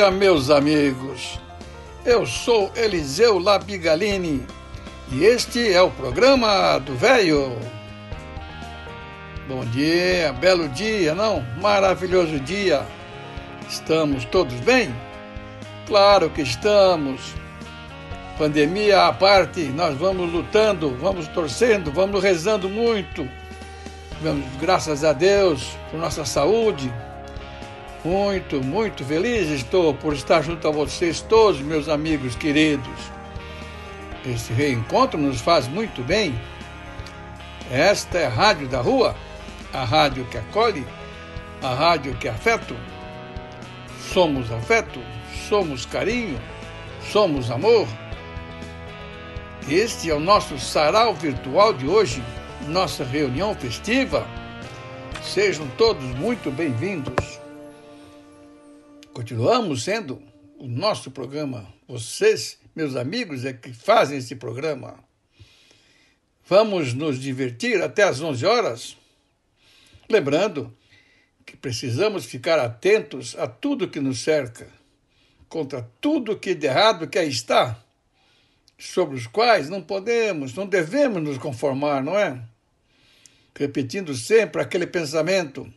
Dia, meus amigos. Eu sou Eliseu Labigalini e este é o programa do Velho. Bom dia, belo dia, não? Maravilhoso dia. Estamos todos bem? Claro que estamos. Pandemia à parte, nós vamos lutando, vamos torcendo, vamos rezando muito. Vamos, graças a Deus por nossa saúde, muito, muito feliz estou por estar junto a vocês todos, meus amigos queridos. Esse reencontro nos faz muito bem. Esta é a Rádio da Rua, a rádio que acolhe, a rádio que afeto. Somos afeto, somos carinho, somos amor. Este é o nosso sarau virtual de hoje, nossa reunião festiva. Sejam todos muito bem-vindos. Continuamos sendo o nosso programa. Vocês, meus amigos, é que fazem esse programa. Vamos nos divertir até às 11 horas. Lembrando que precisamos ficar atentos a tudo que nos cerca, contra tudo que de errado que aí está, sobre os quais não podemos, não devemos nos conformar, não é? Repetindo sempre aquele pensamento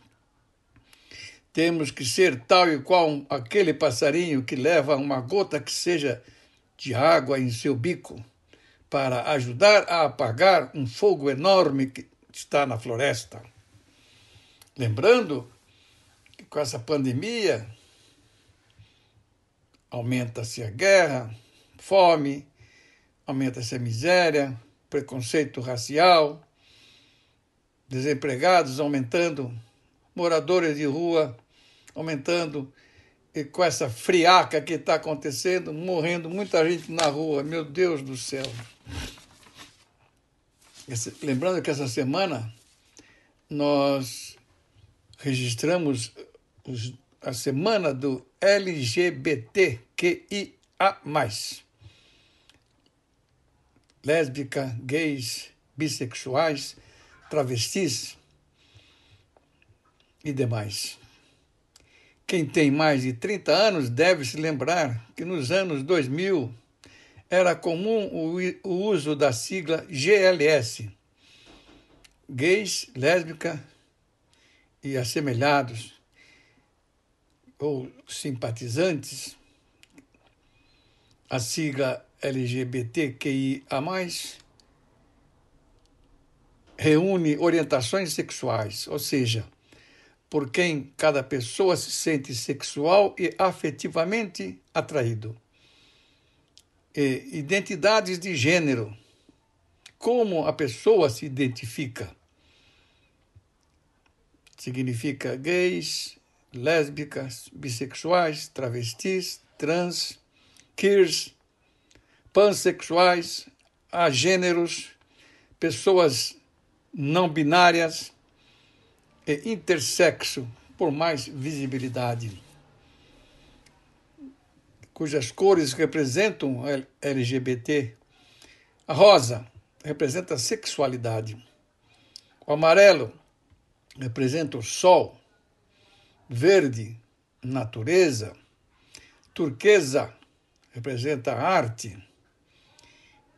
temos que ser tal e qual aquele passarinho que leva uma gota que seja de água em seu bico para ajudar a apagar um fogo enorme que está na floresta. Lembrando que com essa pandemia aumenta-se a guerra, fome, aumenta-se a miséria, preconceito racial, desempregados aumentando, moradores de rua aumentando, e com essa friaca que está acontecendo, morrendo muita gente na rua, meu Deus do céu. Lembrando que essa semana nós registramos os, a semana do LGBTQIA. Lésbica, gays, bissexuais, travestis e demais. Quem tem mais de 30 anos deve se lembrar que nos anos 2000 era comum o, uso da sigla GLS gays, lésbica e assemelhados ou simpatizantes. A sigla LGBTQIA, reúne orientações sexuais, ou seja, por quem cada pessoa se sente sexual e afetivamente atraído. E identidades de gênero. Como a pessoa se identifica. Significa gays, lésbicas, bissexuais, travestis, trans, queers, pansexuais, agêneros, pessoas não binárias, e intersexo por mais visibilidade, cujas cores representam LGBT. A rosa representa a sexualidade. O amarelo representa o sol. Verde, natureza. Turquesa representa a arte.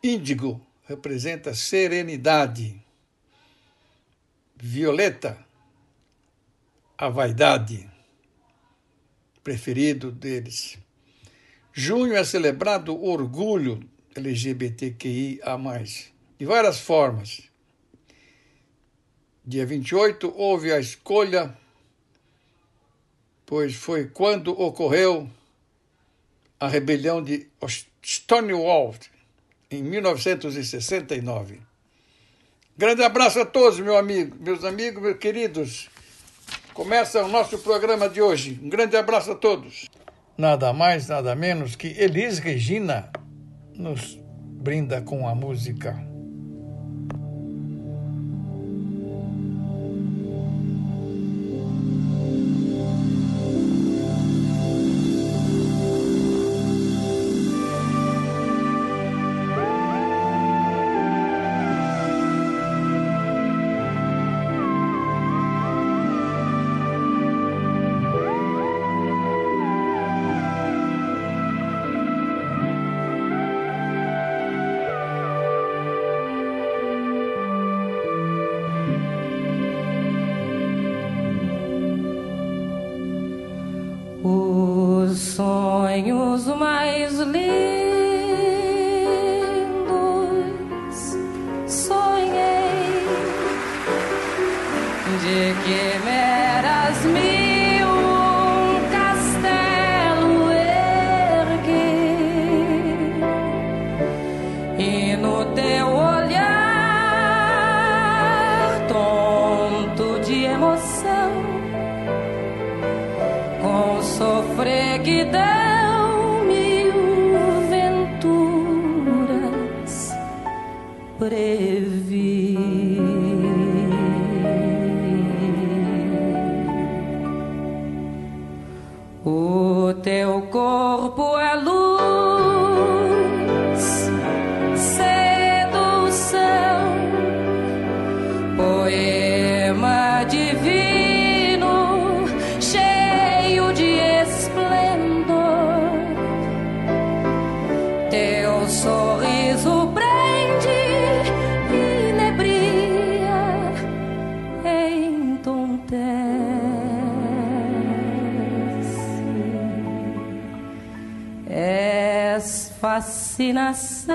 Índigo representa serenidade. Violeta a vaidade, preferido deles. Junho é celebrado o orgulho LGBTQIA, de várias formas. Dia 28 houve a escolha, pois foi quando ocorreu a rebelião de Stonewall, em 1969. Grande abraço a todos, meu amigo, meus amigos, meus queridos. Começa o nosso programa de hoje. Um grande abraço a todos. Nada mais, nada menos que Elis Regina nos brinda com a música. Fascinação.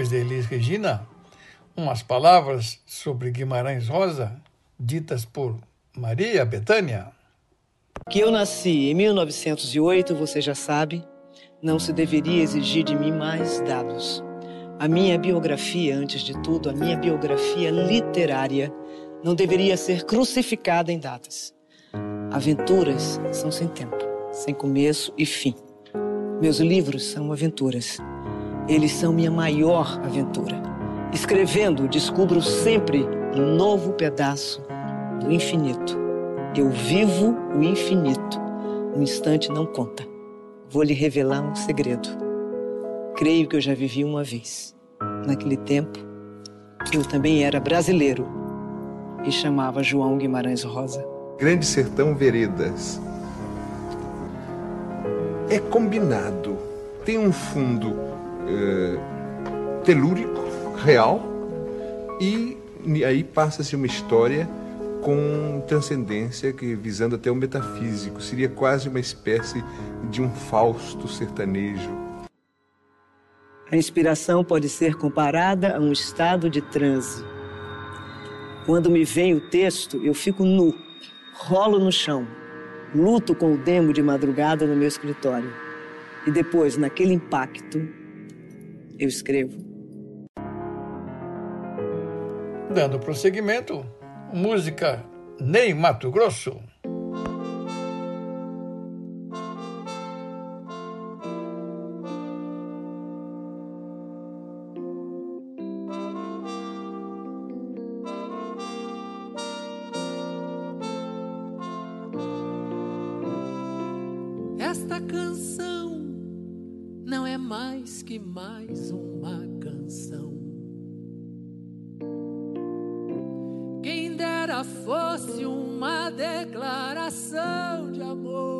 Depois de Elis Regina, umas palavras sobre Guimarães Rosa, ditas por Maria Betânia. Que eu nasci em 1908, você já sabe, não se deveria exigir de mim mais dados. A minha biografia, antes de tudo, a minha biografia literária, não deveria ser crucificada em datas. Aventuras são sem tempo, sem começo e fim. Meus livros são aventuras. Eles são minha maior aventura. Escrevendo, descubro sempre um novo pedaço do infinito. Eu vivo o infinito. Um instante não conta. Vou lhe revelar um segredo. Creio que eu já vivi uma vez. Naquele tempo, eu também era brasileiro e chamava João Guimarães Rosa. Grande Sertão Veredas. É combinado. Tem um fundo uh, telúrico, real, e aí passa-se uma história com transcendência que visando até o metafísico seria quase uma espécie de um Fausto sertanejo. A inspiração pode ser comparada a um estado de transe. Quando me vem o texto, eu fico nu, rolo no chão, luto com o demo de madrugada no meu escritório. E depois, naquele impacto, eu escrevo. Dando prosseguimento, música Ney Mato Grosso. mais uma canção. Quem dera fosse uma declaração de amor.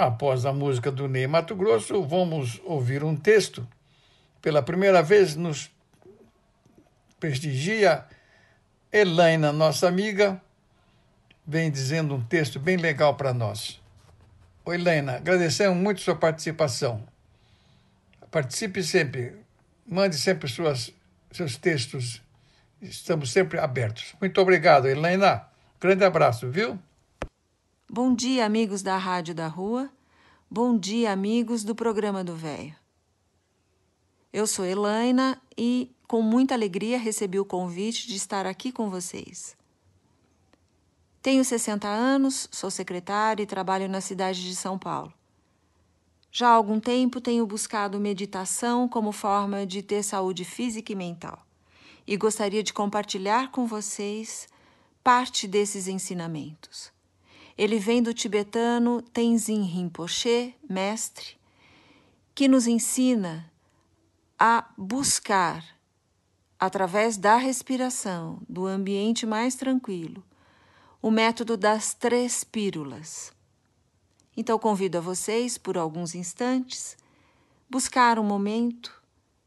Após a música do Ney Mato Grosso, vamos ouvir um texto. Pela primeira vez nos prestigia Elaina, nossa amiga, vem dizendo um texto bem legal para nós. Oi, Helena, agradecemos muito sua participação. Participe sempre, mande sempre suas, seus textos, estamos sempre abertos. Muito obrigado, Helena. Grande abraço, viu? Bom dia, amigos da Rádio da Rua. Bom dia, amigos do programa do Véio. Eu sou Elaina e, com muita alegria, recebi o convite de estar aqui com vocês. Tenho 60 anos, sou secretária e trabalho na cidade de São Paulo. Já há algum tempo tenho buscado meditação como forma de ter saúde física e mental, e gostaria de compartilhar com vocês parte desses ensinamentos. Ele vem do tibetano Tenzin Rinpoche, mestre, que nos ensina a buscar, através da respiração, do ambiente mais tranquilo, o método das três pílulas. Então convido a vocês, por alguns instantes, buscar um momento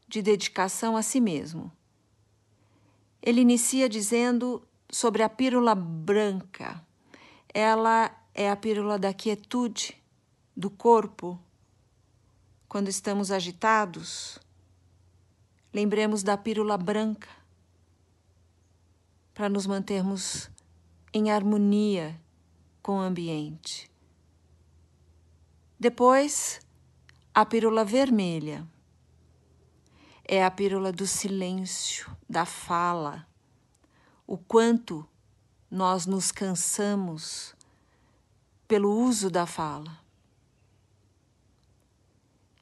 de dedicação a si mesmo. Ele inicia dizendo sobre a pílula branca. Ela é a pílula da quietude do corpo. Quando estamos agitados, lembremos da pílula branca para nos mantermos em harmonia com o ambiente. Depois, a pílula vermelha é a pílula do silêncio, da fala, o quanto nós nos cansamos pelo uso da fala.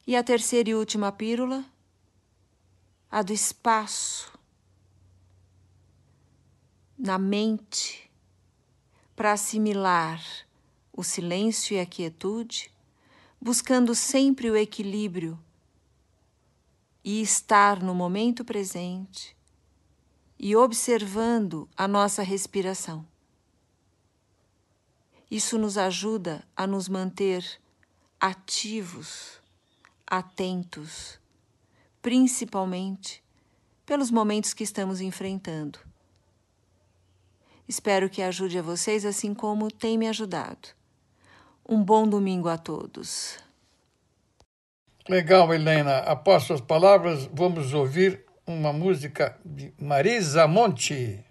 E a terceira e última pílula a do espaço na mente para assimilar o silêncio e a quietude, buscando sempre o equilíbrio e estar no momento presente e observando a nossa respiração. Isso nos ajuda a nos manter ativos, atentos principalmente pelos momentos que estamos enfrentando. Espero que ajude a vocês assim como tem me ajudado. Um bom domingo a todos. Legal, Helena. Após suas palavras, vamos ouvir uma música de Marisa Monte.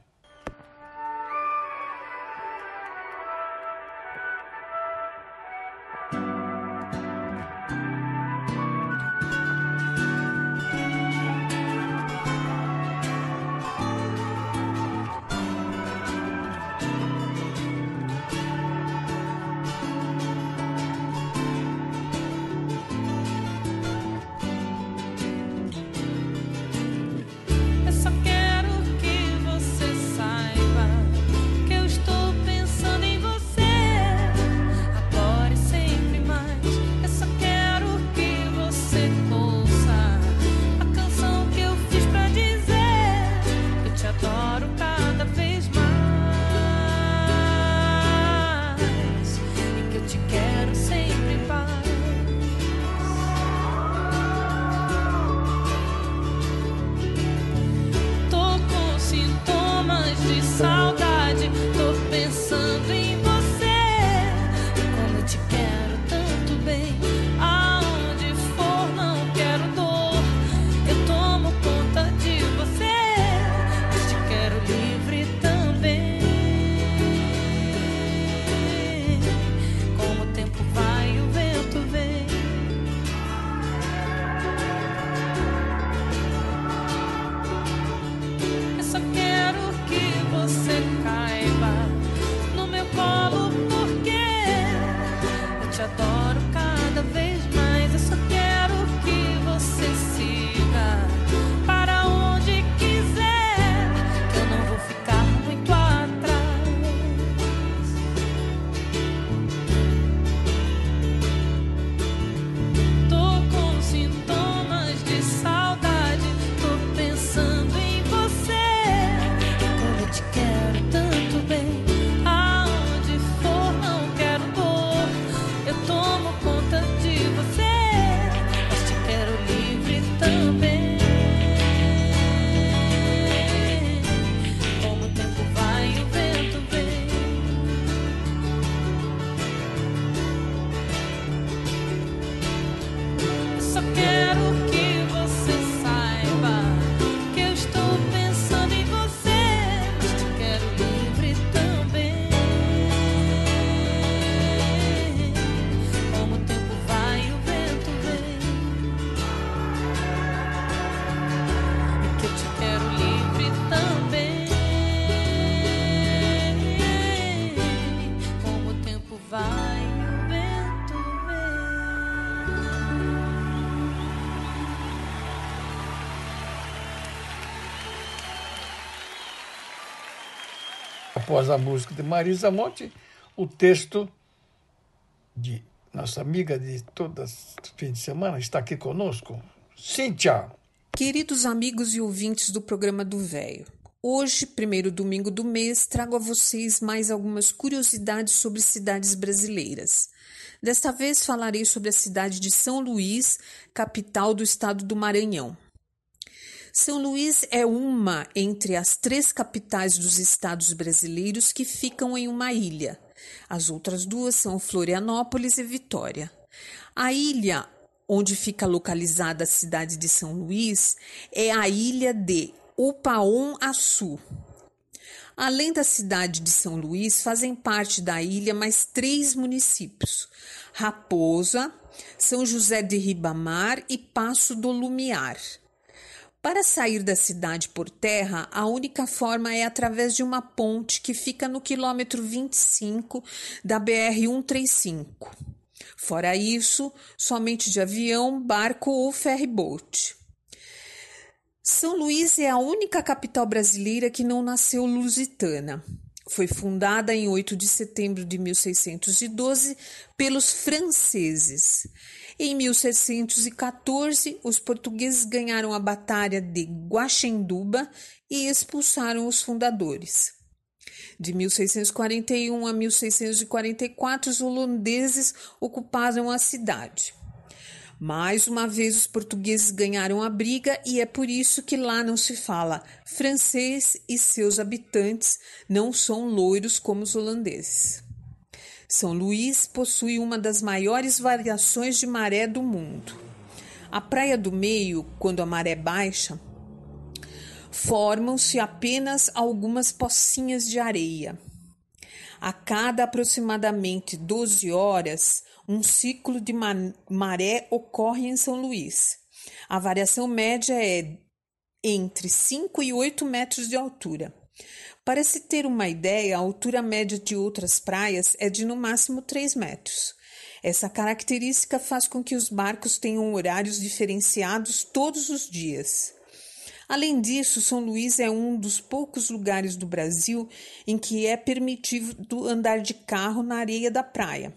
Após a música de Marisa Monte, o texto de nossa amiga de todas fins de semana, está aqui conosco, Cíntia. Queridos amigos e ouvintes do programa do Véio, hoje, primeiro domingo do mês, trago a vocês mais algumas curiosidades sobre cidades brasileiras. Desta vez falarei sobre a cidade de São Luís, capital do estado do Maranhão. São Luís é uma entre as três capitais dos estados brasileiros que ficam em uma ilha. As outras duas são Florianópolis e Vitória. A ilha onde fica localizada a cidade de São Luís é a ilha de Upaon-Açu. Além da cidade de São Luís, fazem parte da ilha mais três municípios: Raposa, São José de Ribamar e Passo do Lumiar. Para sair da cidade por terra, a única forma é através de uma ponte que fica no quilômetro 25 da BR-135. Fora isso, somente de avião, barco ou ferryboat. São Luís é a única capital brasileira que não nasceu lusitana. Foi fundada em 8 de setembro de 1612 pelos franceses. Em 1614, os portugueses ganharam a Batalha de Guaxenduba e expulsaram os fundadores. De 1641 a 1644, os holandeses ocuparam a cidade. Mais uma vez, os portugueses ganharam a briga e é por isso que lá não se fala francês e seus habitantes não são loiros como os holandeses. São Luís possui uma das maiores variações de maré do mundo. A Praia do Meio, quando a maré baixa, formam-se apenas algumas pocinhas de areia. A cada aproximadamente 12 horas, um ciclo de maré ocorre em São Luís. A variação média é entre 5 e 8 metros de altura. Para se ter uma ideia, a altura média de outras praias é de no máximo 3 metros. Essa característica faz com que os barcos tenham horários diferenciados todos os dias. Além disso, São Luís é um dos poucos lugares do Brasil em que é permitido andar de carro na areia da praia.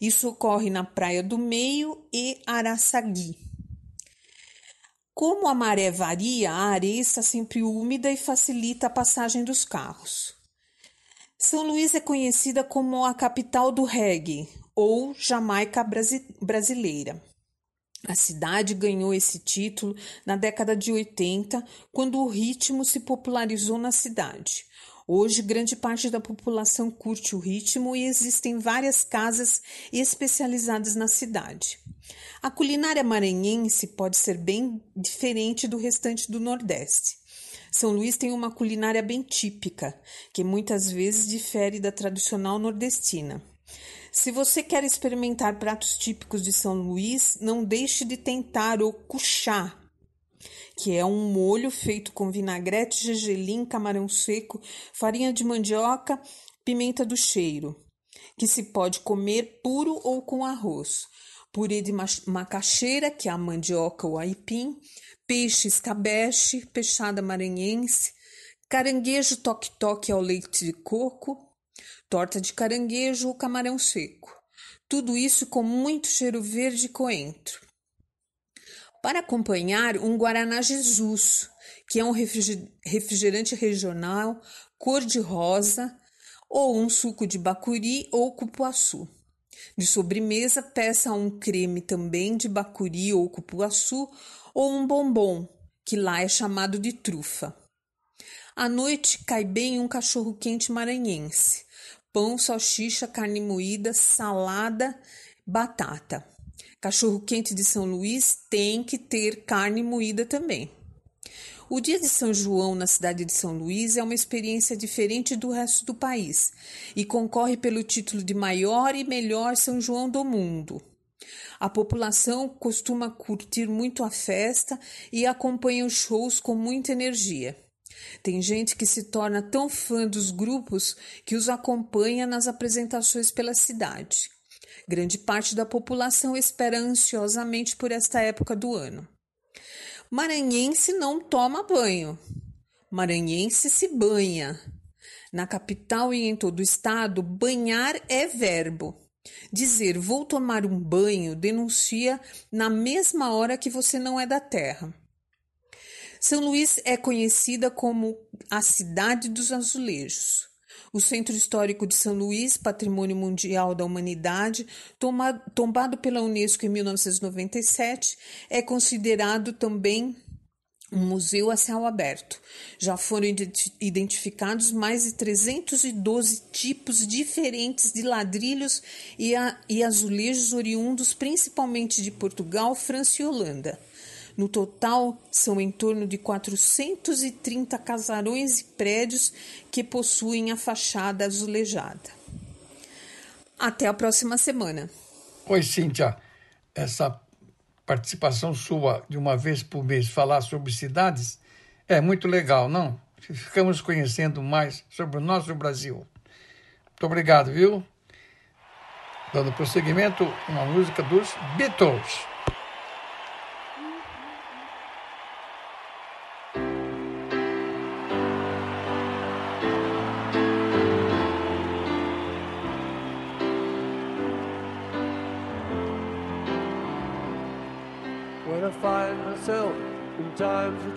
Isso ocorre na Praia do Meio e Araçagui. Como a maré varia, a areia está sempre úmida e facilita a passagem dos carros. São Luís é conhecida como a capital do reggae ou Jamaica brasileira. A cidade ganhou esse título na década de 80, quando o ritmo se popularizou na cidade. Hoje, grande parte da população curte o ritmo e existem várias casas especializadas na cidade. A culinária maranhense pode ser bem diferente do restante do Nordeste. São Luís tem uma culinária bem típica, que muitas vezes difere da tradicional nordestina. Se você quer experimentar pratos típicos de São Luís, não deixe de tentar o cuchá, que é um molho feito com vinagrete, gergelim, camarão seco, farinha de mandioca, pimenta do cheiro, que se pode comer puro ou com arroz. Purê de macaxeira, que é a mandioca ou aipim, peixe escabeche, peixada maranhense, caranguejo toque-toque ao leite de coco, torta de caranguejo ou camarão seco. Tudo isso com muito cheiro verde e coentro. Para acompanhar, um Guaraná Jesus, que é um refrigerante regional cor-de-rosa, ou um suco de bacuri ou cupuaçu. De sobremesa, peça um creme também de bacuri ou cupuaçu, ou um bombom, que lá é chamado de trufa. À noite, cai bem um cachorro-quente maranhense, pão, salsicha, carne moída, salada, batata. Cachorro quente de São Luís tem que ter carne moída também. O dia de São João na cidade de São Luís é uma experiência diferente do resto do país e concorre pelo título de maior e melhor São João do mundo. A população costuma curtir muito a festa e acompanha os shows com muita energia. Tem gente que se torna tão fã dos grupos que os acompanha nas apresentações pela cidade. Grande parte da população espera ansiosamente por esta época do ano. Maranhense não toma banho. Maranhense se banha. Na capital e em todo o estado, banhar é verbo. Dizer vou tomar um banho denuncia na mesma hora que você não é da terra. São Luís é conhecida como a cidade dos azulejos. O Centro Histórico de São Luís, Patrimônio Mundial da Humanidade, tombado pela Unesco em 1997, é considerado também um museu a céu aberto. Já foram identificados mais de 312 tipos diferentes de ladrilhos e, a, e azulejos oriundos principalmente de Portugal, França e Holanda. No total, são em torno de 430 casarões e prédios que possuem a fachada azulejada. Até a próxima semana. Oi, Cíntia. Essa participação sua de uma vez por mês falar sobre cidades é muito legal, não? Ficamos conhecendo mais sobre o nosso Brasil. Muito obrigado, viu? Dando prosseguimento, uma música dos Beatles.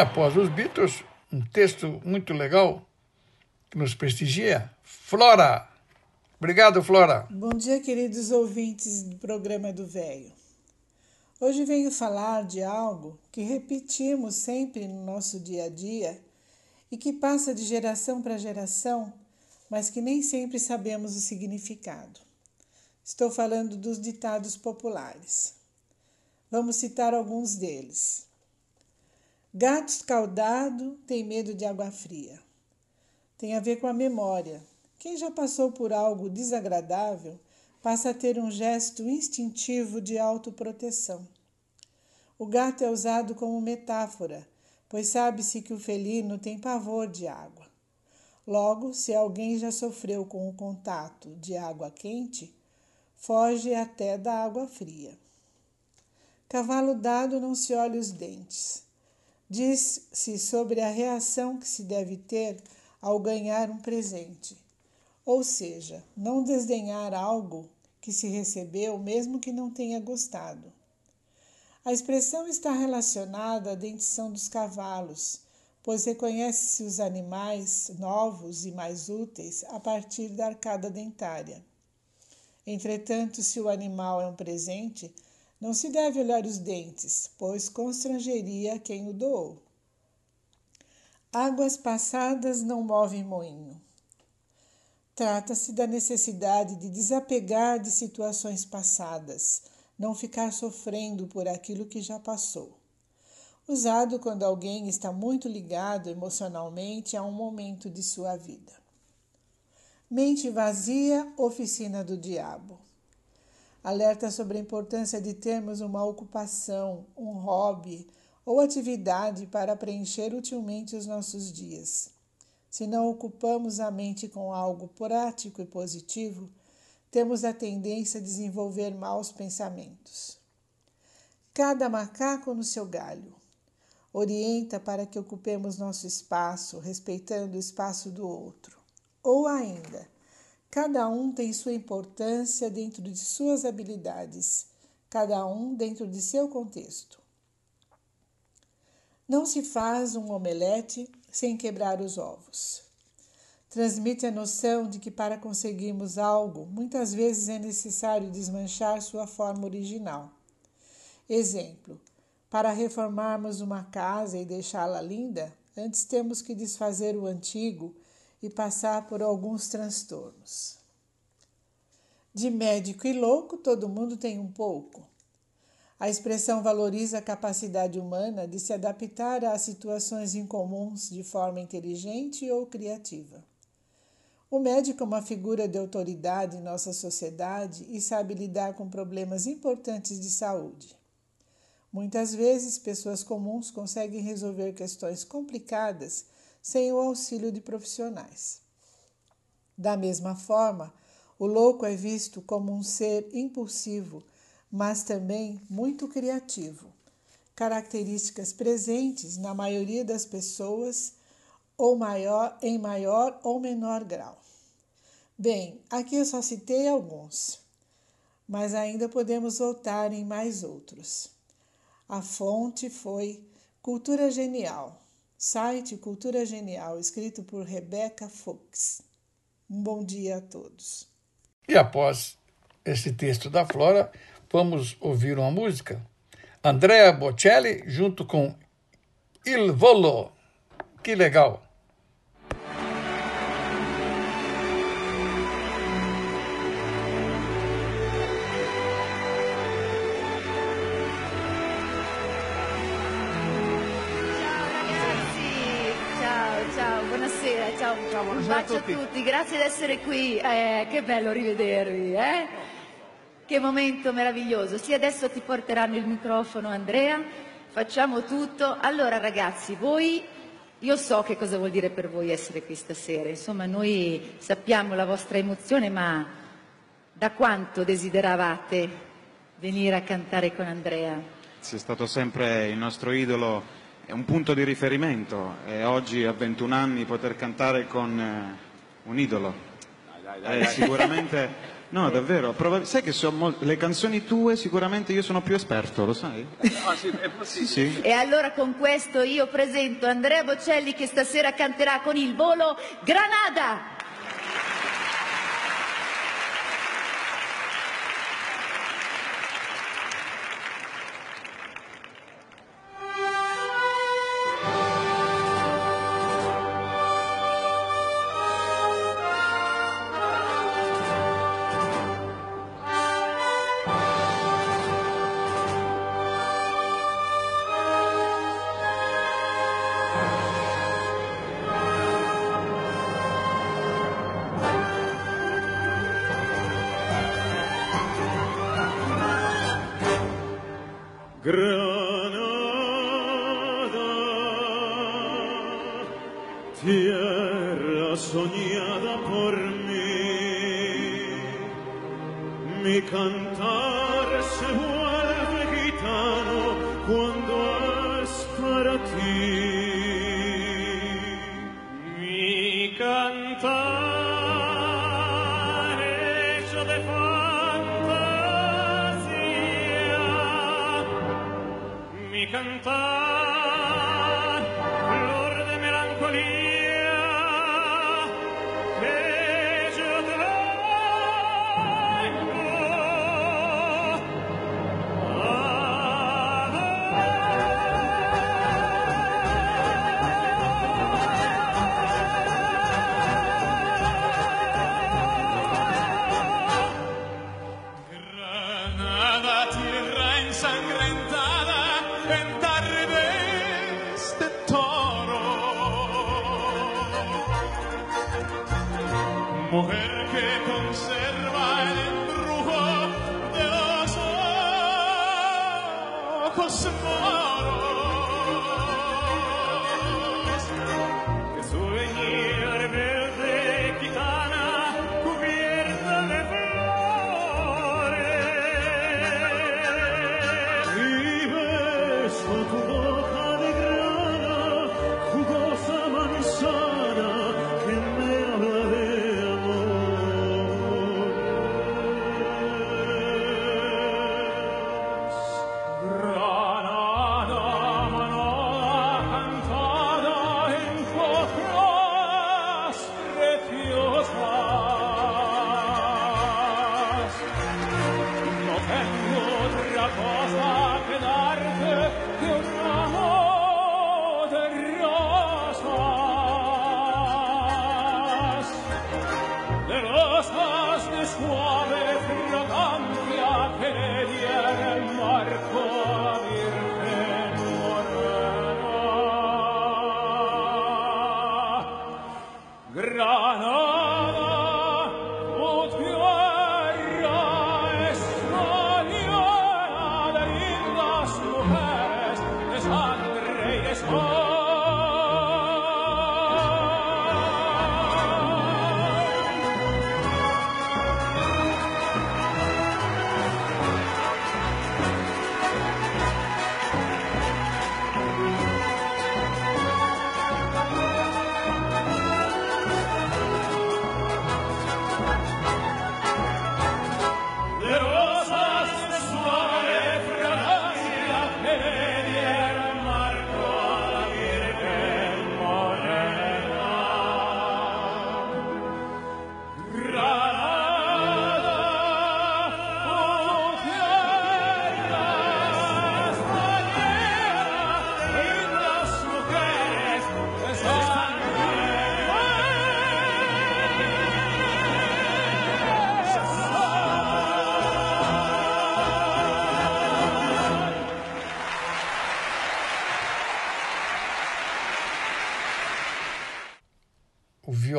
Após os Beatles, um texto muito legal que nos prestigia, Flora. Obrigado, Flora. Bom dia, queridos ouvintes do programa do Velho. Hoje venho falar de algo que repetimos sempre no nosso dia a dia e que passa de geração para geração, mas que nem sempre sabemos o significado. Estou falando dos ditados populares. Vamos citar alguns deles. Gato escaldado tem medo de água fria. Tem a ver com a memória. Quem já passou por algo desagradável passa a ter um gesto instintivo de autoproteção. O gato é usado como metáfora, pois sabe-se que o felino tem pavor de água. Logo, se alguém já sofreu com o contato de água quente, foge até da água fria. Cavalo dado não se olha os dentes. Diz-se sobre a reação que se deve ter ao ganhar um presente, ou seja, não desdenhar algo que se recebeu, mesmo que não tenha gostado. A expressão está relacionada à dentição dos cavalos, pois reconhece-se os animais novos e mais úteis a partir da arcada dentária. Entretanto, se o animal é um presente, não se deve olhar os dentes, pois constrangeria quem o doou. Águas passadas não movem moinho. Trata-se da necessidade de desapegar de situações passadas, não ficar sofrendo por aquilo que já passou. Usado quando alguém está muito ligado emocionalmente a um momento de sua vida. Mente vazia, oficina do diabo alerta sobre a importância de termos uma ocupação, um hobby ou atividade para preencher utilmente os nossos dias. Se não ocupamos a mente com algo prático e positivo, temos a tendência a desenvolver maus pensamentos. Cada macaco no seu galho. Orienta para que ocupemos nosso espaço, respeitando o espaço do outro. Ou ainda, Cada um tem sua importância dentro de suas habilidades, cada um dentro de seu contexto. Não se faz um omelete sem quebrar os ovos. Transmite a noção de que para conseguirmos algo, muitas vezes é necessário desmanchar sua forma original. Exemplo: para reformarmos uma casa e deixá-la linda, antes temos que desfazer o antigo e passar por alguns transtornos. De médico e louco, todo mundo tem um pouco. A expressão valoriza a capacidade humana de se adaptar a situações incomuns de forma inteligente ou criativa. O médico é uma figura de autoridade em nossa sociedade e sabe lidar com problemas importantes de saúde. Muitas vezes, pessoas comuns conseguem resolver questões complicadas sem o auxílio de profissionais. Da mesma forma, o louco é visto como um ser impulsivo, mas também muito criativo, características presentes na maioria das pessoas ou maior, em maior ou menor grau. Bem, aqui eu só citei alguns, mas ainda podemos voltar em mais outros. A fonte foi Cultura Genial, Site Cultura Genial, escrito por Rebecca Fox. Um bom dia a todos. E após esse texto da Flora, vamos ouvir uma música. Andrea Bocelli junto com Il Volo. Que legal! Bacio a tutti, grazie di essere qui, eh, che bello rivedervi, eh? Che momento meraviglioso. Sì, adesso ti porteranno il microfono Andrea, facciamo tutto. Allora ragazzi, voi, io so che cosa vuol dire per voi essere qui stasera, insomma noi sappiamo la vostra emozione, ma da quanto desideravate venire a cantare con Andrea? Sei stato sempre il nostro idolo è un punto di riferimento e oggi a 21 anni poter cantare con eh, un idolo è sicuramente no davvero probabil- sai che sono le canzoni tue sicuramente io sono più esperto lo sai? Ah, sì, sì, sì. E allora con questo io presento Andrea Bocelli che stasera canterà con il volo Granada.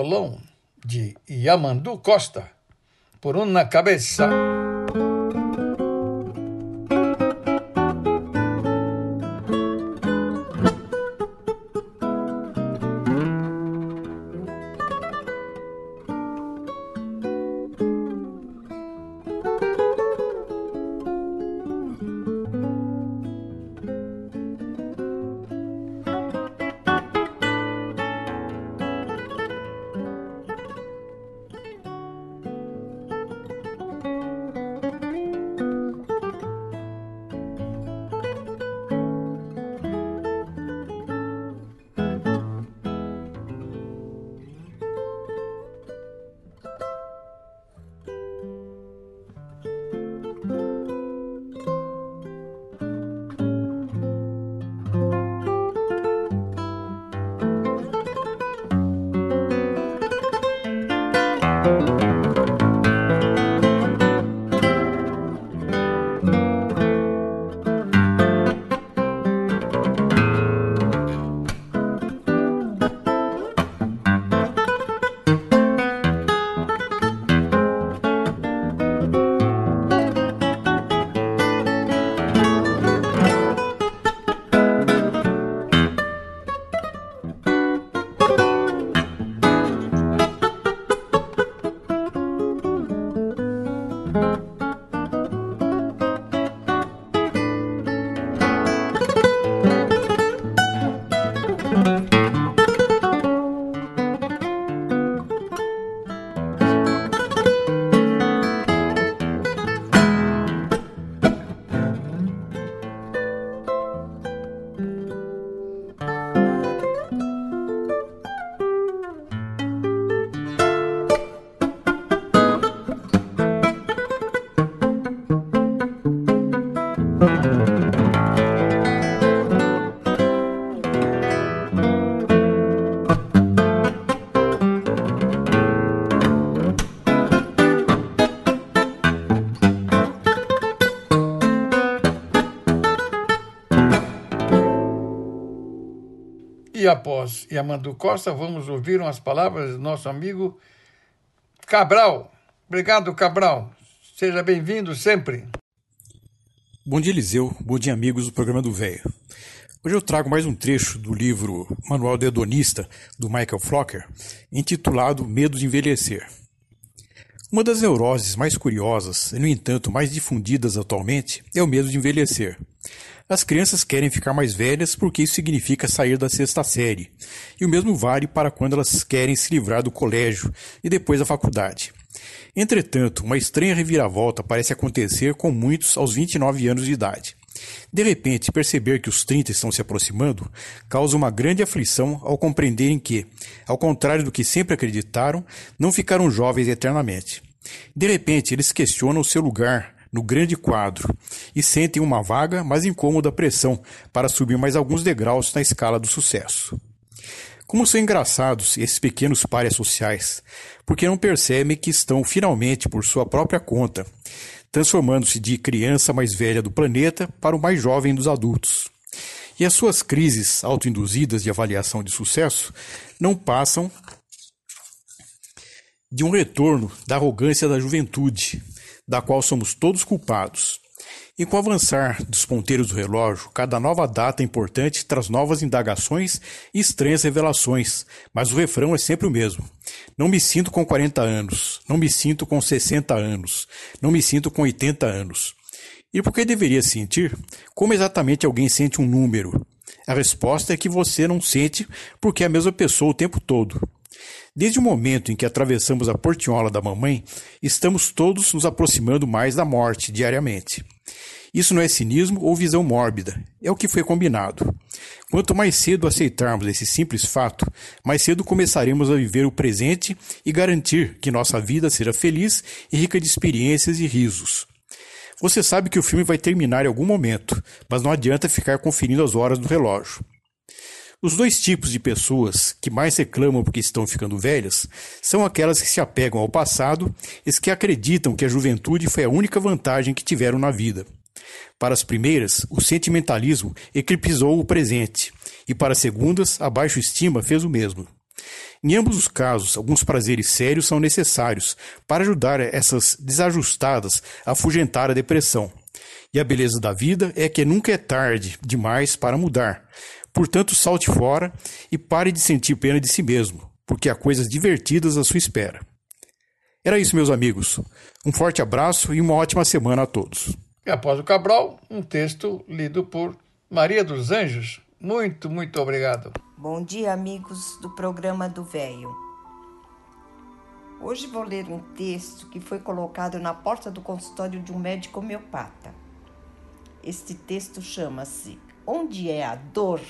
Violão de Yamandu Costa, por um na cabeça. E após Yamandu Costa, vamos ouvir umas palavras do nosso amigo Cabral. Obrigado, Cabral. Seja bem-vindo sempre. Bom dia, Eliseu. Bom dia, amigos do programa do Velho. Hoje eu trago mais um trecho do livro Manual do Hedonista, do Michael Flocker, intitulado Medo de Envelhecer. Uma das neuroses mais curiosas e, no entanto, mais difundidas atualmente é o medo de envelhecer. As crianças querem ficar mais velhas porque isso significa sair da sexta série, e o mesmo vale para quando elas querem se livrar do colégio e depois da faculdade. Entretanto, uma estranha reviravolta parece acontecer com muitos aos 29 anos de idade. De repente, perceber que os 30 estão se aproximando causa uma grande aflição ao compreenderem que, ao contrário do que sempre acreditaram, não ficaram jovens eternamente. De repente, eles questionam o seu lugar no grande quadro e sentem uma vaga, mas incômoda pressão para subir mais alguns degraus na escala do sucesso. Como são engraçados esses pequenos párias sociais, porque não percebem que estão finalmente por sua própria conta, transformando-se de criança mais velha do planeta para o mais jovem dos adultos. E as suas crises autoinduzidas de avaliação de sucesso não passam de um retorno da arrogância da juventude, da qual somos todos culpados. E com o avançar dos ponteiros do relógio, cada nova data importante traz novas indagações e estranhas revelações, mas o refrão é sempre o mesmo. Não me sinto com 40 anos, não me sinto com 60 anos, não me sinto com 80 anos. E por que deveria sentir? Como exatamente alguém sente um número? A resposta é que você não sente porque é a mesma pessoa o tempo todo. Desde o momento em que atravessamos a portinhola da mamãe, estamos todos nos aproximando mais da morte diariamente. Isso não é cinismo ou visão mórbida, é o que foi combinado. Quanto mais cedo aceitarmos esse simples fato, mais cedo começaremos a viver o presente e garantir que nossa vida será feliz e rica de experiências e risos. Você sabe que o filme vai terminar em algum momento, mas não adianta ficar conferindo as horas do relógio. Os dois tipos de pessoas que mais reclamam porque estão ficando velhas são aquelas que se apegam ao passado e que acreditam que a juventude foi a única vantagem que tiveram na vida. Para as primeiras, o sentimentalismo eclipsou o presente, e para as segundas, a baixa estima fez o mesmo. Em ambos os casos, alguns prazeres sérios são necessários para ajudar essas desajustadas a afugentar a depressão. E a beleza da vida é que nunca é tarde demais para mudar, Portanto, salte fora e pare de sentir pena de si mesmo, porque há coisas divertidas à sua espera. Era isso, meus amigos. Um forte abraço e uma ótima semana a todos. E após o Cabral, um texto lido por Maria dos Anjos. Muito, muito obrigado. Bom dia, amigos do programa do Véio. Hoje vou ler um texto que foi colocado na porta do consultório de um médico homeopata. Este texto chama-se Onde é a dor?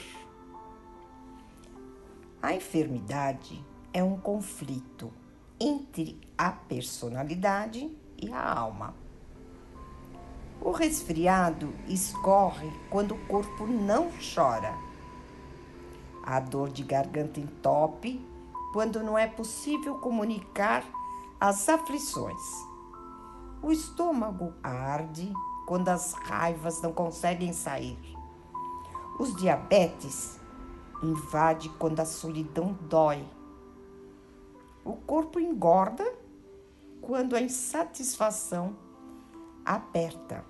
A enfermidade é um conflito entre a personalidade e a alma. O resfriado escorre quando o corpo não chora. A dor de garganta entope quando não é possível comunicar as aflições. O estômago arde quando as raivas não conseguem sair. Os diabetes invade quando a solidão dói. O corpo engorda quando a insatisfação aperta.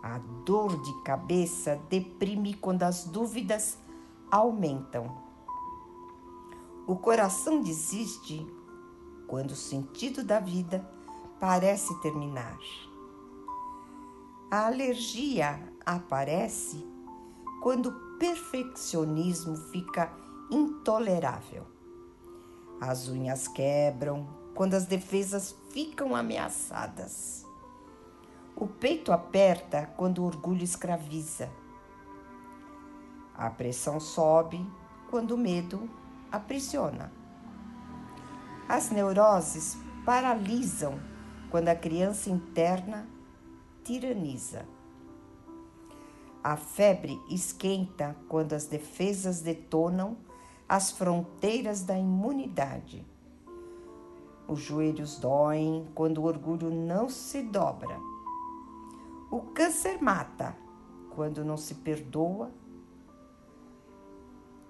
A dor de cabeça deprime quando as dúvidas aumentam. O coração desiste quando o sentido da vida parece terminar. A alergia aparece quando o perfeccionismo fica intolerável. As unhas quebram quando as defesas ficam ameaçadas. O peito aperta quando o orgulho escraviza. A pressão sobe quando o medo aprisiona. As neuroses paralisam quando a criança interna tiraniza. A febre esquenta quando as defesas detonam as fronteiras da imunidade. Os joelhos doem quando o orgulho não se dobra. O câncer mata quando não se perdoa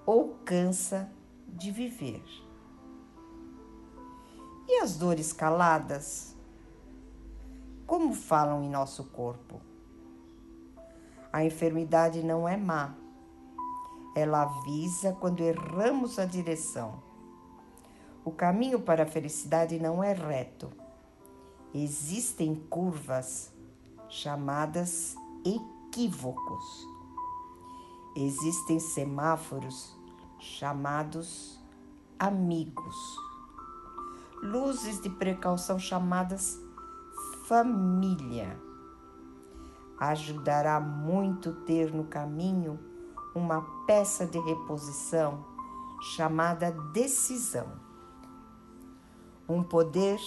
ou cansa de viver. E as dores caladas? Como falam em nosso corpo? A enfermidade não é má. Ela avisa quando erramos a direção. O caminho para a felicidade não é reto. Existem curvas chamadas equívocos. Existem semáforos chamados amigos. Luzes de precaução chamadas família. Ajudará muito ter no caminho uma peça de reposição chamada decisão. Um poder,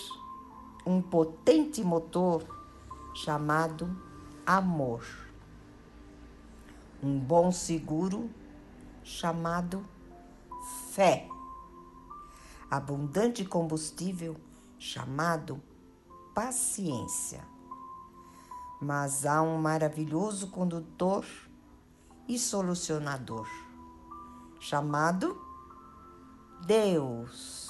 um potente motor chamado amor. Um bom seguro chamado fé. Abundante combustível chamado paciência. Mas há um maravilhoso condutor e solucionador, chamado Deus.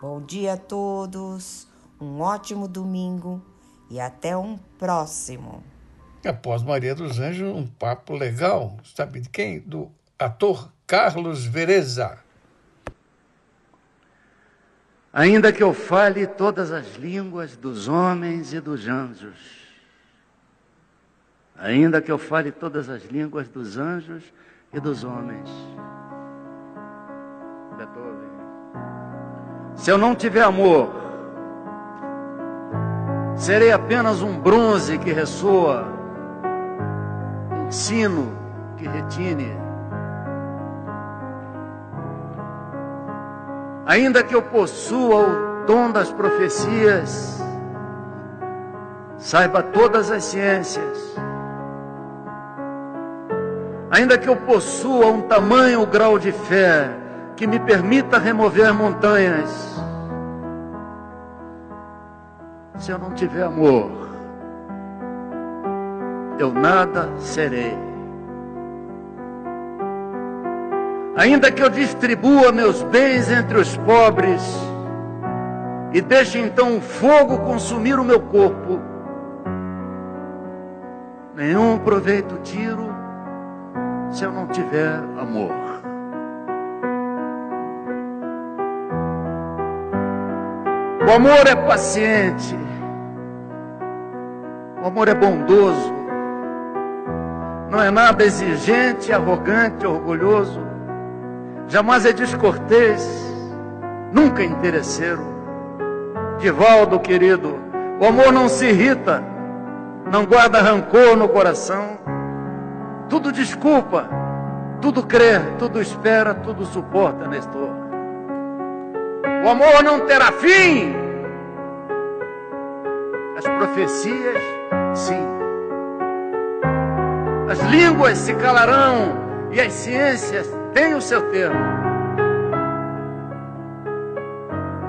Bom dia a todos, um ótimo domingo e até um próximo. Após Maria dos Anjos, um papo legal, sabe de quem? Do ator Carlos Vereza. Ainda que eu fale todas as línguas dos homens e dos anjos, ainda que eu fale todas as línguas dos anjos e dos homens. Beethoven. Se eu não tiver amor, serei apenas um bronze que ressoa, um sino que retine. ainda que eu possua o dom das profecias, saiba todas as ciências, ainda que eu possua um tamanho grau de fé que me permita remover montanhas, se eu não tiver amor, eu nada serei. Ainda que eu distribua meus bens entre os pobres e deixe então o fogo consumir o meu corpo, nenhum proveito tiro se eu não tiver amor. O amor é paciente, o amor é bondoso, não é nada exigente, arrogante, orgulhoso. Jamais é descortês, nunca é interesseiro. Divaldo, querido, o amor não se irrita, não guarda rancor no coração, tudo desculpa, tudo crê, tudo espera, tudo suporta, Nestor. O amor não terá fim. As profecias, sim. As línguas se calarão e as ciências tem o seu termo.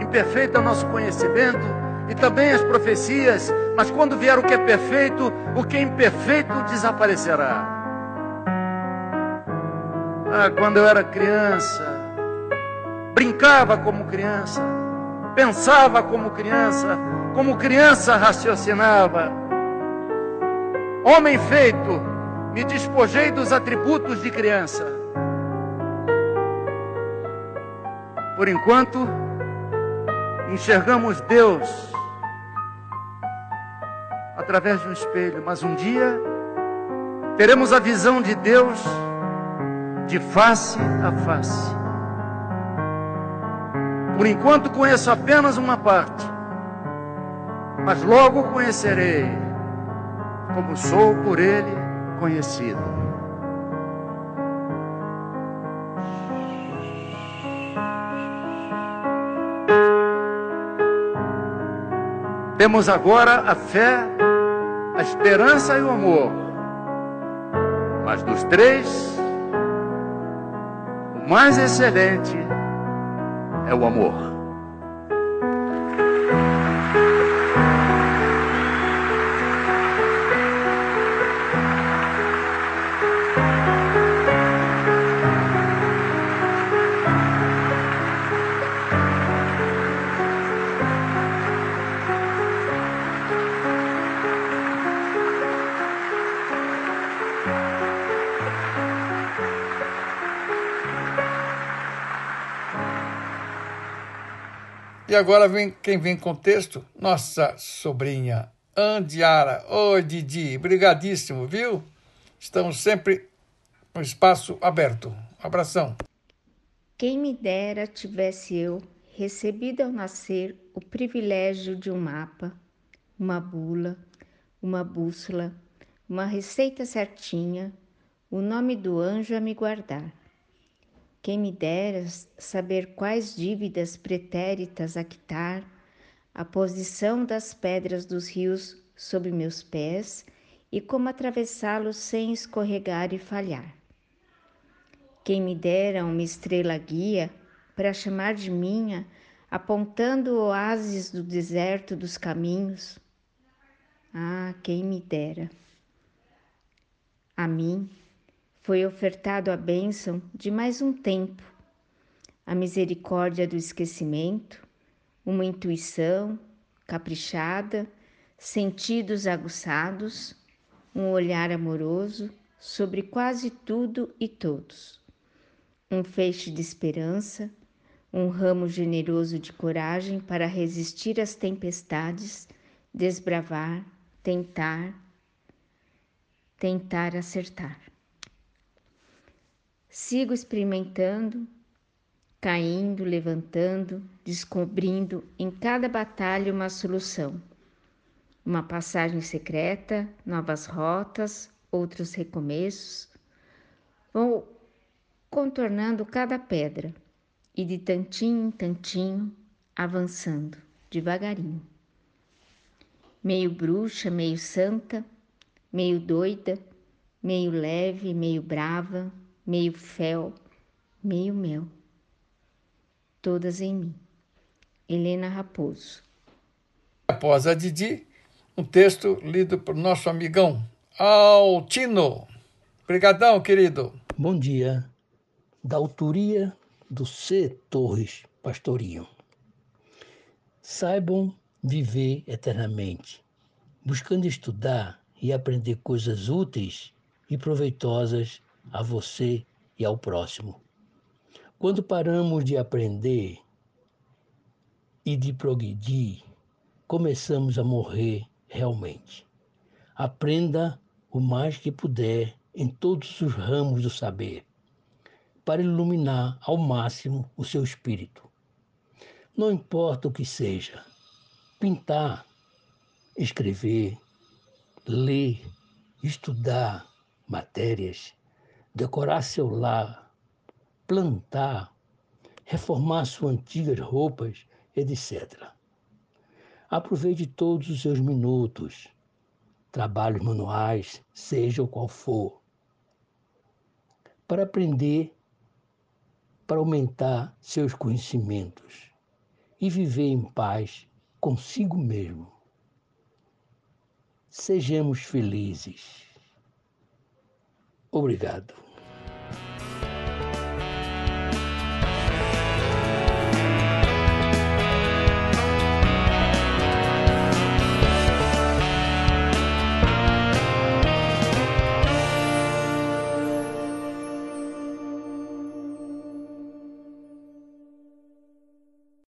Imperfeito é o nosso conhecimento e também as profecias, mas quando vier o que é perfeito, o que é imperfeito desaparecerá. Ah, quando eu era criança, brincava como criança, pensava como criança, como criança raciocinava. Homem feito, me despojei dos atributos de criança Por enquanto, enxergamos Deus através de um espelho, mas um dia teremos a visão de Deus de face a face. Por enquanto conheço apenas uma parte, mas logo conhecerei, como sou por Ele conhecido. Temos agora a fé, a esperança e o amor. Mas dos três, mais excelente é o amor. Agora vem quem vem com texto, nossa sobrinha Andiara. Oi, Didi, brigadíssimo, viu? Estamos sempre com espaço aberto. Abração. Quem me dera tivesse eu recebido ao nascer o privilégio de um mapa, uma bula, uma bússola, uma receita certinha, o nome do anjo a me guardar. Quem me dera saber quais dívidas pretéritas a quitar, a posição das pedras dos rios sob meus pés e como atravessá-los sem escorregar e falhar. Quem me dera uma estrela guia para chamar de minha, apontando oásis do deserto dos caminhos. Ah, quem me dera! A mim, foi ofertado a bênção de mais um tempo, a misericórdia do esquecimento, uma intuição caprichada, sentidos aguçados, um olhar amoroso sobre quase tudo e todos, um feixe de esperança, um ramo generoso de coragem para resistir às tempestades, desbravar, tentar, tentar acertar. Sigo experimentando, caindo, levantando, descobrindo em cada batalha uma solução. Uma passagem secreta, novas rotas, outros recomeços. Vou contornando cada pedra e de tantinho em tantinho avançando, devagarinho. Meio bruxa, meio santa, meio doida, meio leve, meio brava, meio fel, meio mel. Todas em mim. Helena Raposo. Após a Didi, um texto lido por nosso amigão Altino. Obrigadão, querido. Bom dia. Da autoria do C. Torres Pastorinho. Saibam viver eternamente, buscando estudar e aprender coisas úteis e proveitosas a você e ao próximo. Quando paramos de aprender e de progredir, começamos a morrer realmente. Aprenda o mais que puder em todos os ramos do saber, para iluminar ao máximo o seu espírito. Não importa o que seja, pintar, escrever, ler, estudar matérias, decorar seu lar, plantar, reformar suas antigas roupas, etc. Aproveite todos os seus minutos, trabalhos manuais, seja o qual for, para aprender, para aumentar seus conhecimentos e viver em paz consigo mesmo. Sejamos felizes. Obrigado.